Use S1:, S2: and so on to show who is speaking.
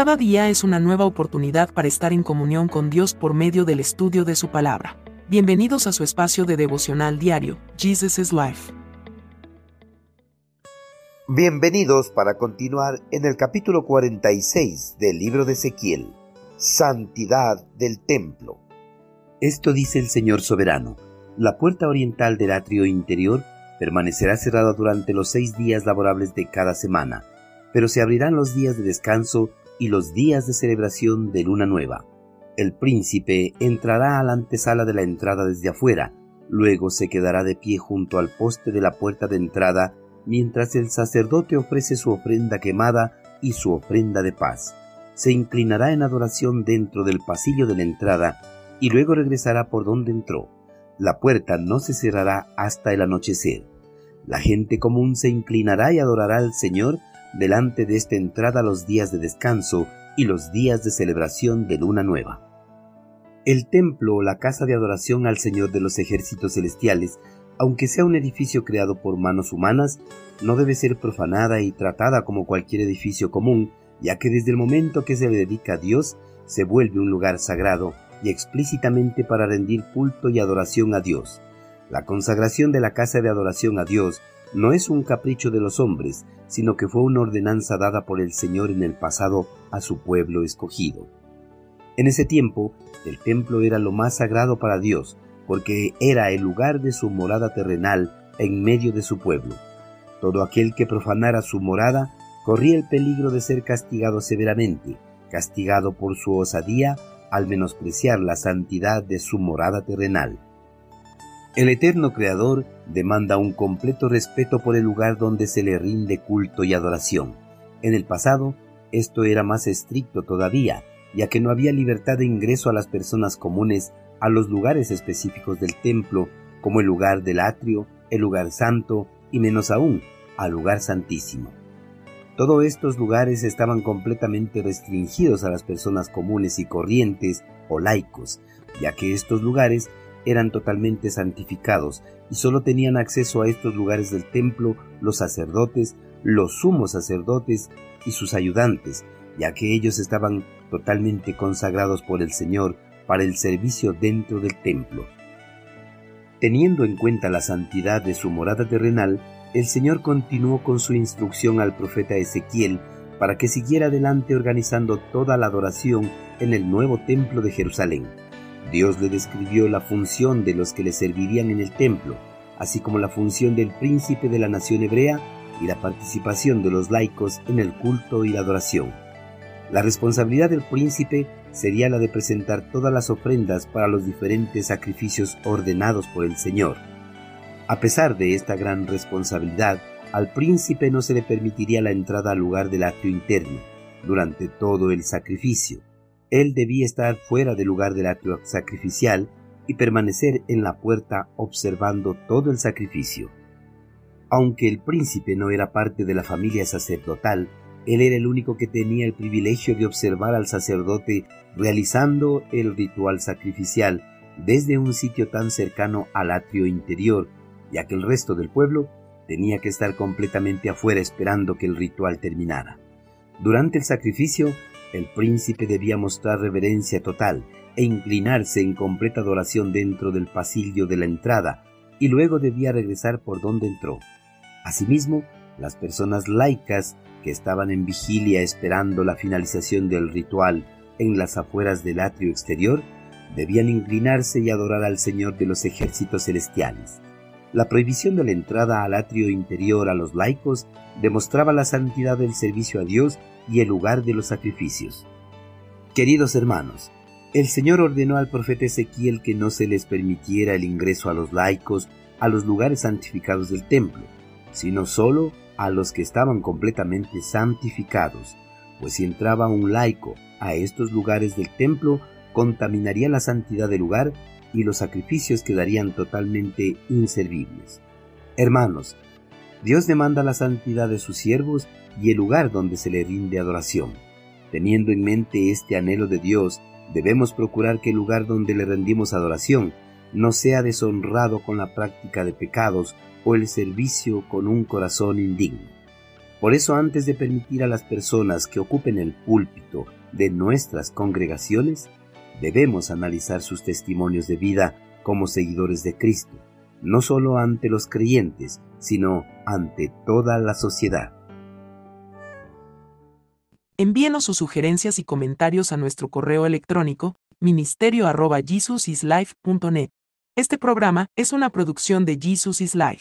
S1: Cada día es una nueva oportunidad para estar en comunión con Dios por medio del estudio de su palabra. Bienvenidos a su espacio de devocional diario, Jesus is Life.
S2: Bienvenidos para continuar en el capítulo 46 del libro de Ezequiel, Santidad del Templo. Esto dice el Señor soberano, la puerta oriental del atrio interior permanecerá cerrada durante los seis días laborables de cada semana, pero se abrirán los días de descanso y los días de celebración de luna nueva. El príncipe entrará a la antesala de la entrada desde afuera, luego se quedará de pie junto al poste de la puerta de entrada mientras el sacerdote ofrece su ofrenda quemada y su ofrenda de paz. Se inclinará en adoración dentro del pasillo de la entrada y luego regresará por donde entró. La puerta no se cerrará hasta el anochecer. La gente común se inclinará y adorará al Señor delante de esta entrada los días de descanso y los días de celebración de luna nueva. El templo o la casa de adoración al Señor de los ejércitos celestiales, aunque sea un edificio creado por manos humanas, no debe ser profanada y tratada como cualquier edificio común, ya que desde el momento que se le dedica a Dios, se vuelve un lugar sagrado y explícitamente para rendir culto y adoración a Dios. La consagración de la casa de adoración a Dios no es un capricho de los hombres, sino que fue una ordenanza dada por el Señor en el pasado a su pueblo escogido. En ese tiempo, el templo era lo más sagrado para Dios, porque era el lugar de su morada terrenal en medio de su pueblo. Todo aquel que profanara su morada corría el peligro de ser castigado severamente, castigado por su osadía al menospreciar la santidad de su morada terrenal. El eterno Creador demanda un completo respeto por el lugar donde se le rinde culto y adoración. En el pasado, esto era más estricto todavía, ya que no había libertad de ingreso a las personas comunes a los lugares específicos del templo, como el lugar del atrio, el lugar santo y menos aún, al lugar santísimo. Todos estos lugares estaban completamente restringidos a las personas comunes y corrientes o laicos, ya que estos lugares eran totalmente santificados y solo tenían acceso a estos lugares del templo los sacerdotes, los sumos sacerdotes y sus ayudantes, ya que ellos estaban totalmente consagrados por el Señor para el servicio dentro del templo. Teniendo en cuenta la santidad de su morada terrenal, el Señor continuó con su instrucción al profeta Ezequiel para que siguiera adelante organizando toda la adoración en el nuevo templo de Jerusalén. Dios le describió la función de los que le servirían en el templo, así como la función del príncipe de la nación hebrea y la participación de los laicos en el culto y la adoración. La responsabilidad del príncipe sería la de presentar todas las ofrendas para los diferentes sacrificios ordenados por el Señor. A pesar de esta gran responsabilidad, al príncipe no se le permitiría la entrada al lugar del acto interno durante todo el sacrificio él debía estar fuera del lugar del acto sacrificial y permanecer en la puerta observando todo el sacrificio. Aunque el príncipe no era parte de la familia sacerdotal, él era el único que tenía el privilegio de observar al sacerdote realizando el ritual sacrificial desde un sitio tan cercano al atrio interior, ya que el resto del pueblo tenía que estar completamente afuera esperando que el ritual terminara. Durante el sacrificio, el príncipe debía mostrar reverencia total e inclinarse en completa adoración dentro del pasillo de la entrada y luego debía regresar por donde entró. Asimismo, las personas laicas que estaban en vigilia esperando la finalización del ritual en las afueras del atrio exterior debían inclinarse y adorar al Señor de los ejércitos celestiales. La prohibición de la entrada al atrio interior a los laicos demostraba la santidad del servicio a Dios y el lugar de los sacrificios. Queridos hermanos, el Señor ordenó al profeta Ezequiel que no se les permitiera el ingreso a los laicos a los lugares santificados del templo, sino solo a los que estaban completamente santificados, pues si entraba un laico a estos lugares del templo, contaminaría la santidad del lugar y los sacrificios quedarían totalmente inservibles. Hermanos, Dios demanda la santidad de sus siervos y el lugar donde se le rinde adoración. Teniendo en mente este anhelo de Dios, debemos procurar que el lugar donde le rendimos adoración no sea deshonrado con la práctica de pecados o el servicio con un corazón indigno. Por eso antes de permitir a las personas que ocupen el púlpito de nuestras congregaciones, debemos analizar sus testimonios de vida como seguidores de Cristo, no solo ante los creyentes, sino ante toda la sociedad.
S1: Envíenos sus sugerencias y comentarios a nuestro correo electrónico ministerio.jesusislife.net. Este programa es una producción de Jesus is Life.